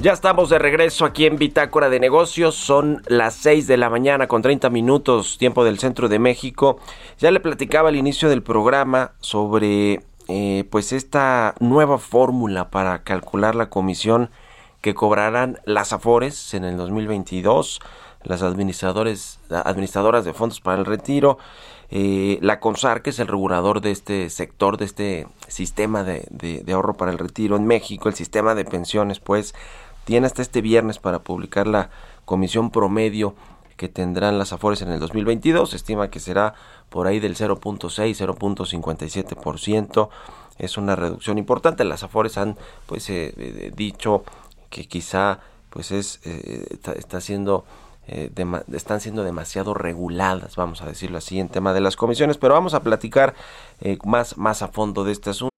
Ya estamos de regreso aquí en Bitácora de Negocios. Son las 6 de la mañana con 30 minutos, tiempo del centro de México. Ya le platicaba al inicio del programa sobre eh, pues esta nueva fórmula para calcular la comisión que cobrarán las AFORES en el 2022, las administradores, administradoras de fondos para el retiro, eh, la CONSAR, que es el regulador de este sector, de este sistema de, de ahorro para el retiro en México, el sistema de pensiones, pues tiene hasta este viernes para publicar la comisión promedio que tendrán las Afores en el 2022. Se estima que será por ahí del 0.6, 0.57%. Es una reducción importante. Las Afores han pues eh, eh, dicho que quizá pues es eh, está, siendo están siendo demasiado reguladas, vamos a decirlo así, en tema de las comisiones, pero vamos a platicar más, más a fondo de este asunto.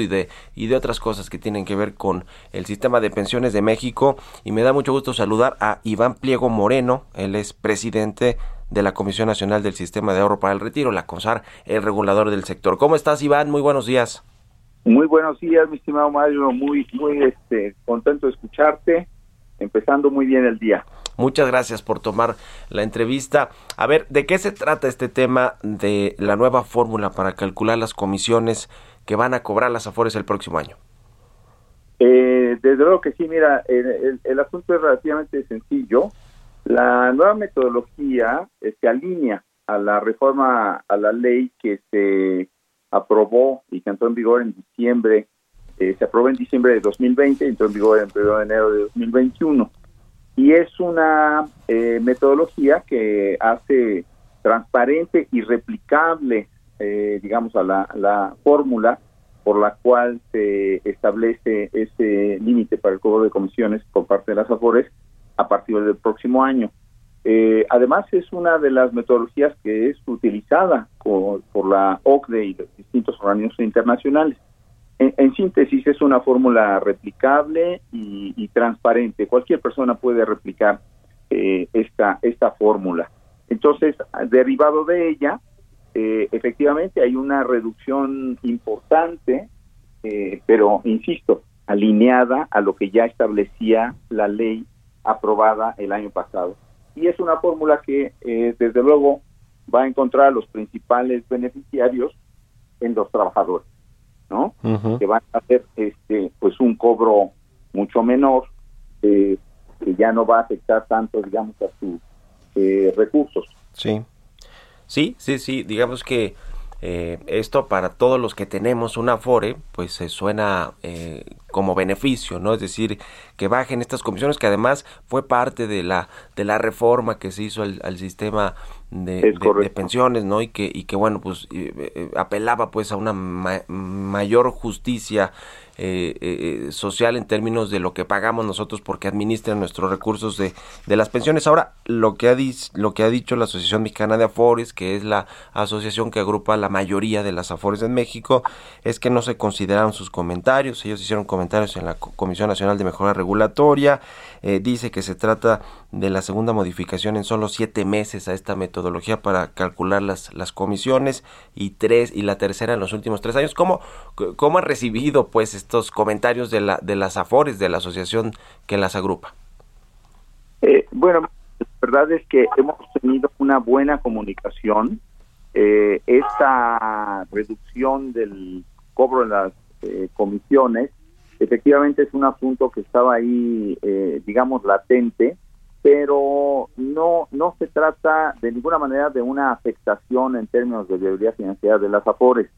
Y de, y de otras cosas que tienen que ver con el sistema de pensiones de México. Y me da mucho gusto saludar a Iván Pliego Moreno, él es presidente de la Comisión Nacional del Sistema de Ahorro para el Retiro, la CONSAR, el regulador del sector. ¿Cómo estás, Iván? Muy buenos días. Muy buenos días, mi estimado Mario, muy, muy este, contento de escucharte, empezando muy bien el día. Muchas gracias por tomar la entrevista. A ver, ¿de qué se trata este tema de la nueva fórmula para calcular las comisiones que van a cobrar las Afores el próximo año? Eh, desde luego que sí, mira, el, asunto es relativamente sencillo. La nueva metodología eh, se alinea a la reforma, a la ley que se aprobó y que entró en vigor en diciembre, eh, se aprobó en diciembre de 2020 y entró en vigor en 1 de enero de 2021. Y es una metodología que hace transparente y replicable eh, digamos, a la, fórmula por la cual se establece ese límite para el cobro de comisiones por parte de las AFORES a partir del próximo año. Eh, además, es una de las metodologías que es utilizada por, la OCDE y los distintos organismos internacionales. En, síntesis, es una fórmula replicable y, transparente. Cualquier persona puede replicar eh, esta, esta fórmula. Entonces, derivado de ella, eh, efectivamente hay una reducción importante, eh, pero insisto, alineada a lo que ya establecía la ley aprobada el año pasado. Y es una fórmula que, eh, desde luego, va a encontrar a los principales beneficiarios en los trabajadores, ¿no? Que van a hacer este, pues un cobro mucho menor, que ya no va a afectar tanto, digamos, a sus recursos. Sí. Sí, sí, sí, digamos que eh, esto para todos los que tenemos un Afore, pues se suena eh, como beneficio, ¿no? Es decir, que bajen estas comisiones, que además fue parte de la, de la reforma que se hizo al, sistema de, pensiones, ¿no? Y que, y que bueno, pues eh, apelaba pues a una mayor justicia eh, eh, social en términos de lo que pagamos nosotros porque administran nuestros recursos de, de las pensiones. Ahora, lo que, ha lo que ha dicho la Asociación Mexicana de Afores, que es la asociación que agrupa la mayoría de las Afores en México, es que no se consideraron sus comentarios. Ellos hicieron comentarios en la Comisión Nacional de Mejora Regulatoria. Eh, dice que se trata de la segunda modificación en solo siete meses a esta metodología para calcular las, las comisiones y tres y la tercera en los últimos tres años. ¿Cómo, cómo han recibido pues estos comentarios de, la, de las AFORES, de la asociación que las agrupa? Eh, bueno, la verdad es que hemos tenido una buena comunicación eh, esta reducción del cobro de las eh, comisiones efectivamente es un asunto que estaba ahí, eh, digamos, latente, pero no no se trata de ninguna manera de una afectación en términos de viabilidad financiera de las AFORES.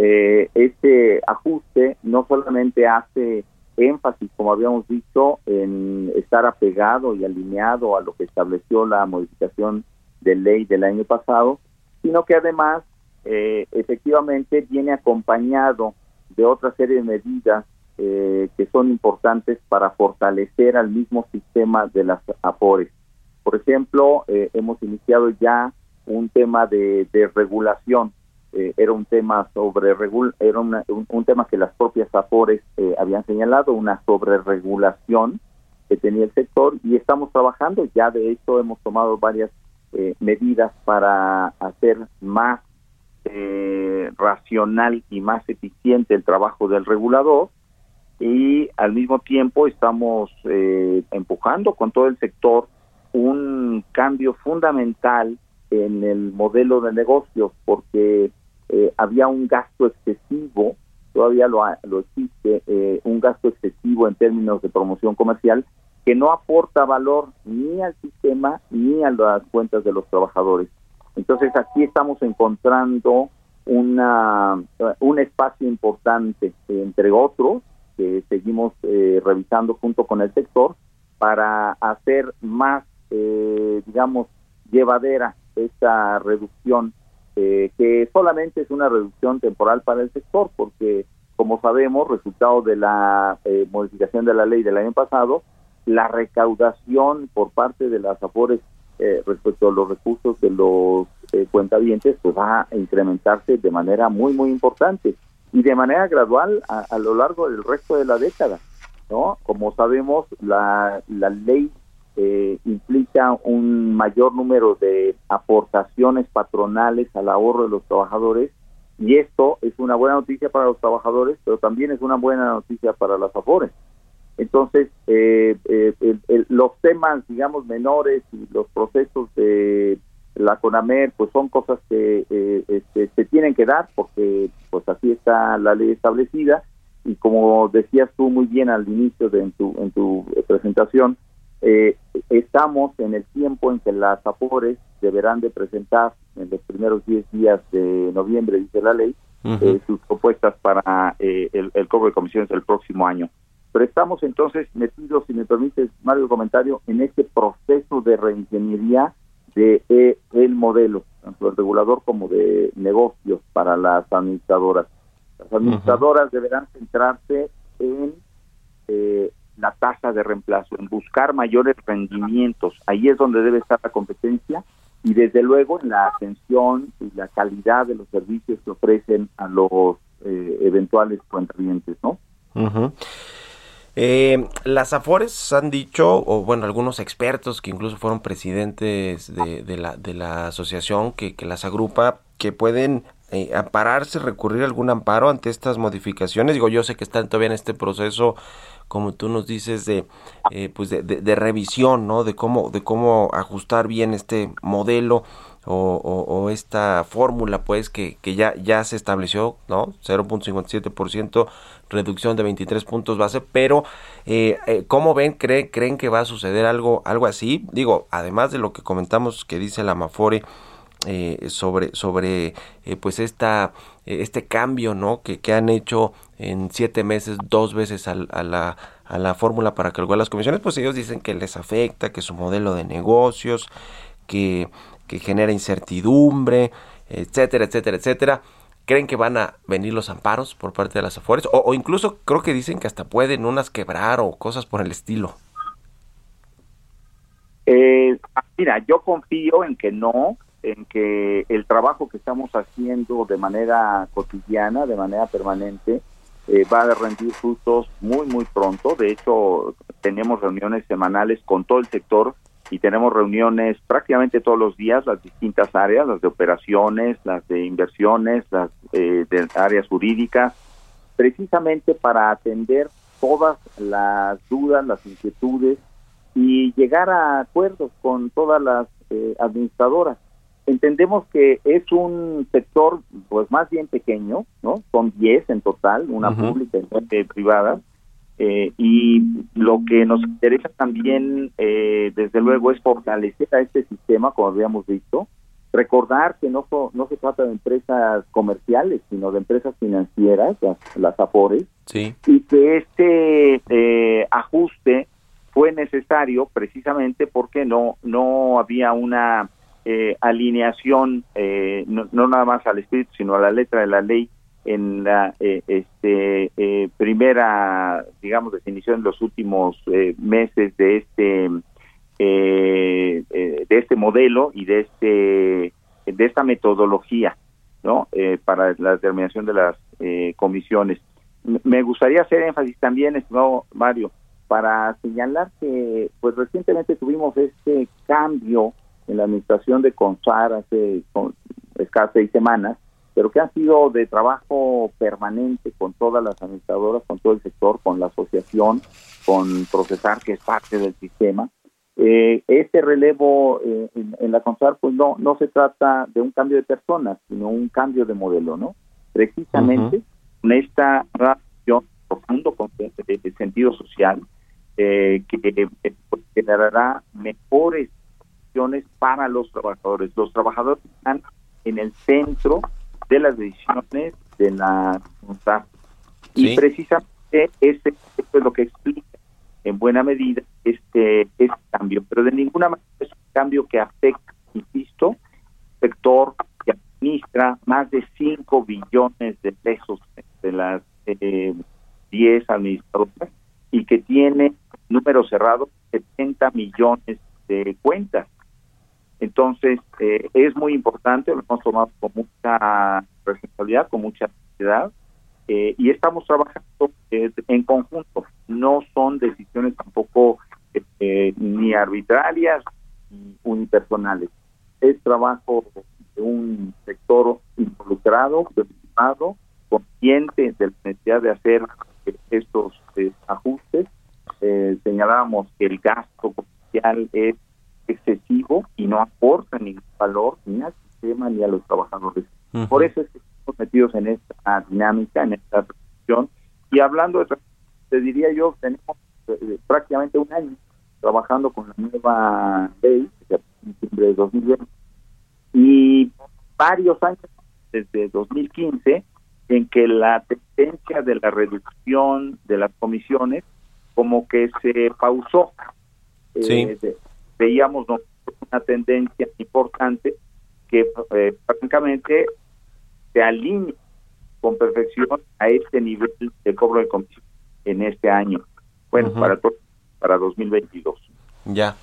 Eh, este ajuste no solamente hace énfasis, como habíamos dicho, en estar apegado y alineado a lo que estableció la modificación de ley del año pasado, sino que además eh, efectivamente viene acompañado de otra serie de medidas eh, que son importantes para fortalecer al mismo sistema de las APORES. Por ejemplo, eh, hemos iniciado ya un tema de, regulación. Era un tema sobre era un, un, tema que las propias APORES habían señalado, una sobreregulación que tenía el sector y estamos trabajando. Ya de hecho hemos tomado varias eh, medidas para hacer más eh, racional y más eficiente el trabajo del regulador y al mismo tiempo estamos eh, empujando con todo el sector un cambio fundamental en el modelo de negocios porque había un gasto excesivo, todavía lo, lo existe, un gasto excesivo en términos de promoción comercial que no aporta valor ni al sistema ni a las cuentas de los trabajadores. Entonces aquí estamos encontrando una, un espacio importante, entre otros, que seguimos eh, revisando junto con el sector para hacer más, eh, digamos, llevadera esta reducción, eh, que solamente es una reducción temporal para el sector, porque como sabemos, resultado de la modificación de la ley del año pasado, la recaudación por parte de las AFORES eh, respecto a los recursos de los eh, cuentavientes pues va a incrementarse de manera muy muy importante y de manera gradual a, lo largo del resto de la década no como sabemos la, la ley eh, implica un mayor número de aportaciones patronales al ahorro de los trabajadores y esto es una buena noticia para los trabajadores pero también es una buena noticia para las afores. Entonces, eh, eh, los temas, digamos, menores y los procesos de la CONAMER, pues son cosas que eh, este, se tienen que dar porque pues así está la ley establecida. Y como decías tú muy bien al inicio de tu, en tu presentación, estamos en el tiempo en que las APORES deberán de presentar en los primeros 10 días de noviembre, dice la ley, sus propuestas para el, el cobro de comisiones del próximo año. Pero estamos entonces metidos, si me permites, Mario, comentario, en este proceso de reingeniería de eh, el modelo, tanto el regulador como de negocios para las administradoras. Las administradoras deberán centrarse en eh, la tasa de reemplazo, en buscar mayores rendimientos. Ahí es donde debe estar la competencia y desde luego en la atención y la calidad de los servicios que ofrecen a los eh, eventuales contribuyentes, ¿no? Eh, las Afores han dicho, o bueno, algunos expertos que incluso fueron presidentes de, la, de la asociación que, las agrupa, que pueden eh, ampararse, recurrir a algún amparo ante estas modificaciones. Digo, yo sé que están todavía en este proceso, como tú nos dices, de, eh, pues de, revisión, ¿no? De cómo, de cómo ajustar bien este modelo o, esta fórmula pues que, que, ya, ya se estableció, ¿no? 0.57% reducción de 23 puntos base, pero eh, eh, ¿cómo ven? ¿Creen, ¿Creen que va a suceder algo, algo así? Digo, además de lo que comentamos que dice la Mafore eh, sobre, sobre eh, pues esta, este cambio, ¿no? Que, que han hecho en siete meses, dos veces a, a la a la fórmula para calcular las comisiones, pues ellos dicen que les afecta, que su modelo de negocios, que que genera incertidumbre, etcétera, etcétera, etcétera. ¿Creen que van a venir los amparos por parte de las Afores? O, incluso creo que dicen que hasta pueden unas quebrar o cosas por el estilo. Eh, mira, yo confío en que no, en que el trabajo que estamos haciendo de manera cotidiana, de manera permanente, eh, va a rendir frutos muy, muy pronto. De hecho, tenemos reuniones semanales con todo el sector y tenemos reuniones prácticamente todos los días, las distintas áreas, las de operaciones, las de inversiones, las eh, de áreas jurídicas, precisamente para atender todas las dudas, las inquietudes y llegar a acuerdos con todas las eh, administradoras. Entendemos que es un sector pues más bien pequeño, ¿no? Son 10 en total, una pública y una privada. Eh, y lo que nos interesa también, eh, desde luego, es fortalecer a este sistema, como habíamos visto, recordar que no, no se trata de empresas comerciales, sino de empresas financieras, las, las AFORES, y que este eh, ajuste fue necesario precisamente porque no, no había una eh, alineación, eh, no, nada más al espíritu, sino a la letra de la ley en la eh, este, primera, digamos, definición en los últimos meses de este de este modelo y de este de esta metodología, ¿no? para la determinación de las comisiones. Me gustaría hacer énfasis también, estimado Mario, para señalar que, pues recientemente tuvimos este cambio en la administración de CONSAR hace escasas seis semanas, pero que ha sido de trabajo permanente con todas las administradoras, con todo el sector, con la asociación, con Procesar, que es parte del sistema. Eh, este relevo eh, en, la CONSAR, pues no, no se trata de un cambio de personas, sino un cambio de modelo, ¿no? Precisamente con esta relación profundo con el, sentido social, eh, que pues, generará mejores para los trabajadores. Los trabajadores están en el centro de las decisiones de la CONSAR. Y precisamente este, esto es lo que explica en buena medida este, este cambio. Pero de ninguna manera es un cambio que afecta, insisto, sector que administra más de 5 billones de pesos de las eh, 10 administradoras y que tiene número cerrado 70 millones de cuentas. Entonces, eh, es muy importante, lo hemos tomado con mucha responsabilidad, con mucha actividad, eh, y estamos trabajando eh, en conjunto. No son decisiones tampoco ni arbitrarias ni unipersonales. Es trabajo de un sector involucrado, preocupado, consciente de la necesidad de hacer estos ajustes. señalábamos que el gasto comercial es excesivo y no aporta ningún valor ni al sistema ni a los trabajadores. Por eso es que estamos metidos en esta dinámica, en esta transición. Y hablando de te diría yo, tenemos eh, prácticamente un año trabajando con la nueva ley, que de 2020, y varios años desde 2015 en que la tendencia de la reducción de las comisiones como que se pausó. Sí. Eh, veíamos una tendencia importante que eh, francamente se alinea con perfección a este nivel de cobro de comisión en este año. Bueno, para para 2022. Ya.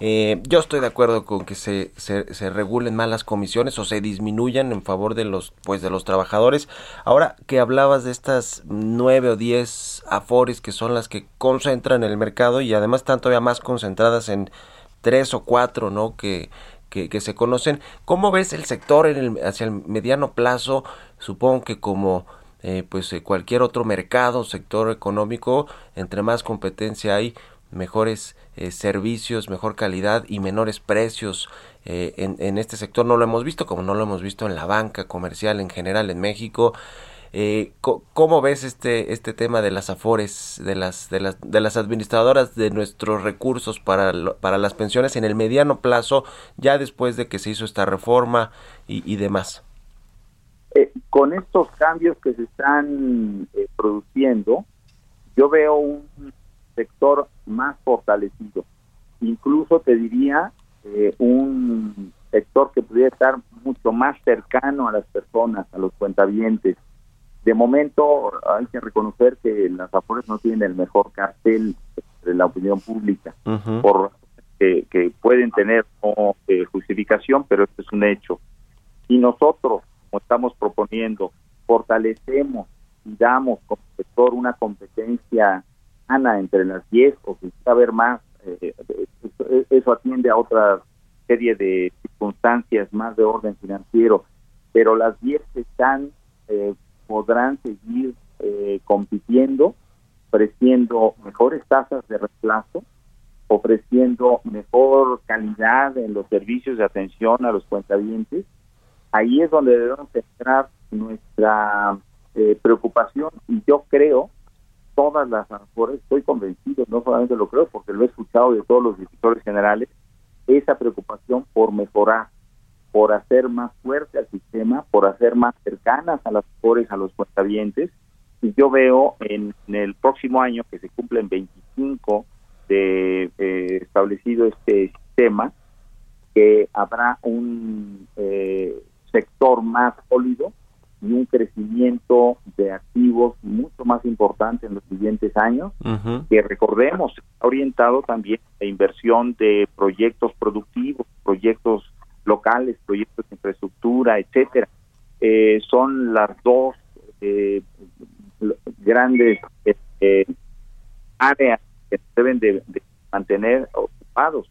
Eh, yo estoy de acuerdo con que se, se, se, regulen más las comisiones o se disminuyan en favor de los pues de los trabajadores. Ahora que hablabas de estas nueve o diez afores que son las que concentran el mercado y además están todavía más concentradas en tres o cuatro, ¿no? Que, que, se conocen. ¿Cómo ves el sector en el, hacia el mediano plazo? Supongo que como eh, pues eh, cualquier otro mercado, sector económico, entre más competencia hay, mejores eh, servicios, mejor calidad y menores precios en, en, este sector. No lo hemos visto como no lo hemos visto en la banca comercial en general en México. Eh, ¿Cómo ves este este tema de las afores, de las de las de las administradoras de nuestros recursos para para las pensiones en el mediano plazo, ya después de que se hizo esta reforma y, demás? Eh, con estos cambios que se están eh, produciendo, yo veo un sector más fortalecido. Incluso te diría un sector que pudiera estar mucho más cercano a las personas, a los cuentavientes, de momento hay que reconocer que las Afores no tienen el mejor cartel de la opinión pública, por que, que, pueden tener eh, justificación, pero esto es un hecho. Y nosotros, como estamos proponiendo, fortalecemos y damos como sector una competencia sana entre las 10 o si haber más, eh, eso atiende a otra serie de circunstancias más de orden financiero, pero las 10 están eh, podrán seguir eh, compitiendo, ofreciendo mejores tasas de reemplazo ofreciendo mejor calidad en los servicios de atención a los cuentavientes, ahí es donde debemos centrar nuestra eh, preocupación y yo creo todas las estoy convencido, no solamente lo creo porque lo he escuchado de todos los directores generales, esa preocupación por mejorar, por hacer más fuerte al sistema, por hacer más cercanas a las pobres, a los cuentavientes. Y yo veo en, el próximo año, que se cumplen 25 de eh, establecido este sistema, que habrá un eh, sector más sólido y un crecimiento de activos mucho más importante en los siguientes años, que recordemos, está orientado también a inversión de proyectos productivos, proyectos locales, proyectos de infraestructura, etcétera. Eh, son las dos eh, grandes eh, áreas que deben de, mantener ocupados.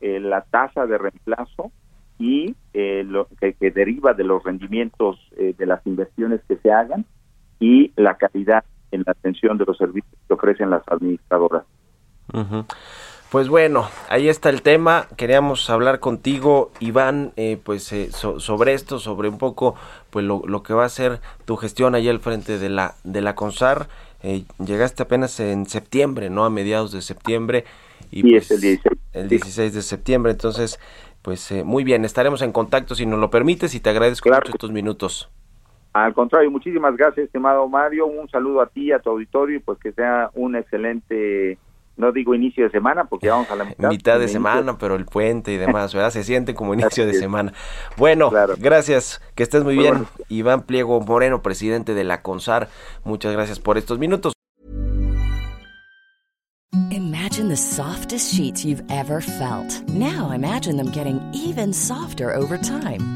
la tasa de reemplazo y lo que, deriva de los rendimientos de las inversiones que se hagan y la calidad en la atención de los servicios que ofrecen las administradoras. Pues bueno, ahí está el tema. Queríamos hablar contigo, Iván, eh, pues eh, sobre esto, sobre un poco, pues lo, que va a ser tu gestión allá al frente de la de la CONSAR. Eh, llegaste apenas en septiembre, ¿no? A mediados de septiembre. Y, es pues, el 16. El 16 de septiembre, entonces, pues muy bien, estaremos en contacto si nos lo permites y te agradezco mucho estos minutos. Al contrario, muchísimas gracias, estimado Mario. Un saludo a ti, a tu auditorio y pues que sea un excelente no digo inicio de semana porque vamos a la mitad. Mitad de semana, pero el puente y demás, ¿verdad? Se siente como inicio de semana. Bueno, gracias, que estés muy, bien. Iván Pliego Moreno, presidente de la CONSAR, muchas gracias por estos minutos. Imagine the softest sheets you've ever felt. Now imagine them getting even softer over time.